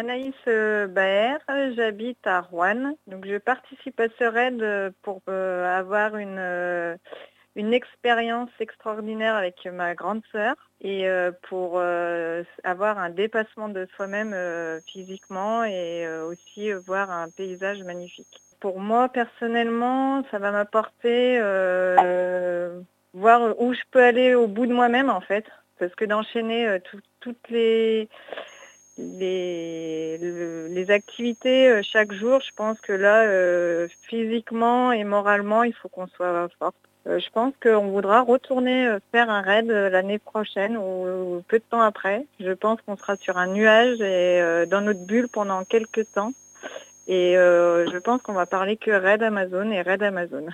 Anaïs euh, Baer, j'habite à Rouen. Donc je participe à ce raid euh, pour euh, avoir une, une expérience extraordinaire avec ma grande sœur et pour avoir un dépassement de soi-même physiquement et aussi voir un paysage magnifique. Pour moi personnellement, ça va m'apporter voir où je peux aller au bout de moi-même en fait. Parce que d'enchaîner toutes les les, activités euh, chaque jour, je pense que là, euh, physiquement et moralement, il faut qu'on soit fort. Euh, je pense qu'on voudra retourner faire un raid l'année prochaine ou, peu de temps après. Je pense qu'on sera sur un nuage et dans notre bulle pendant quelques temps. Et je pense qu'on va parler que raid Amazon et raid Amazon.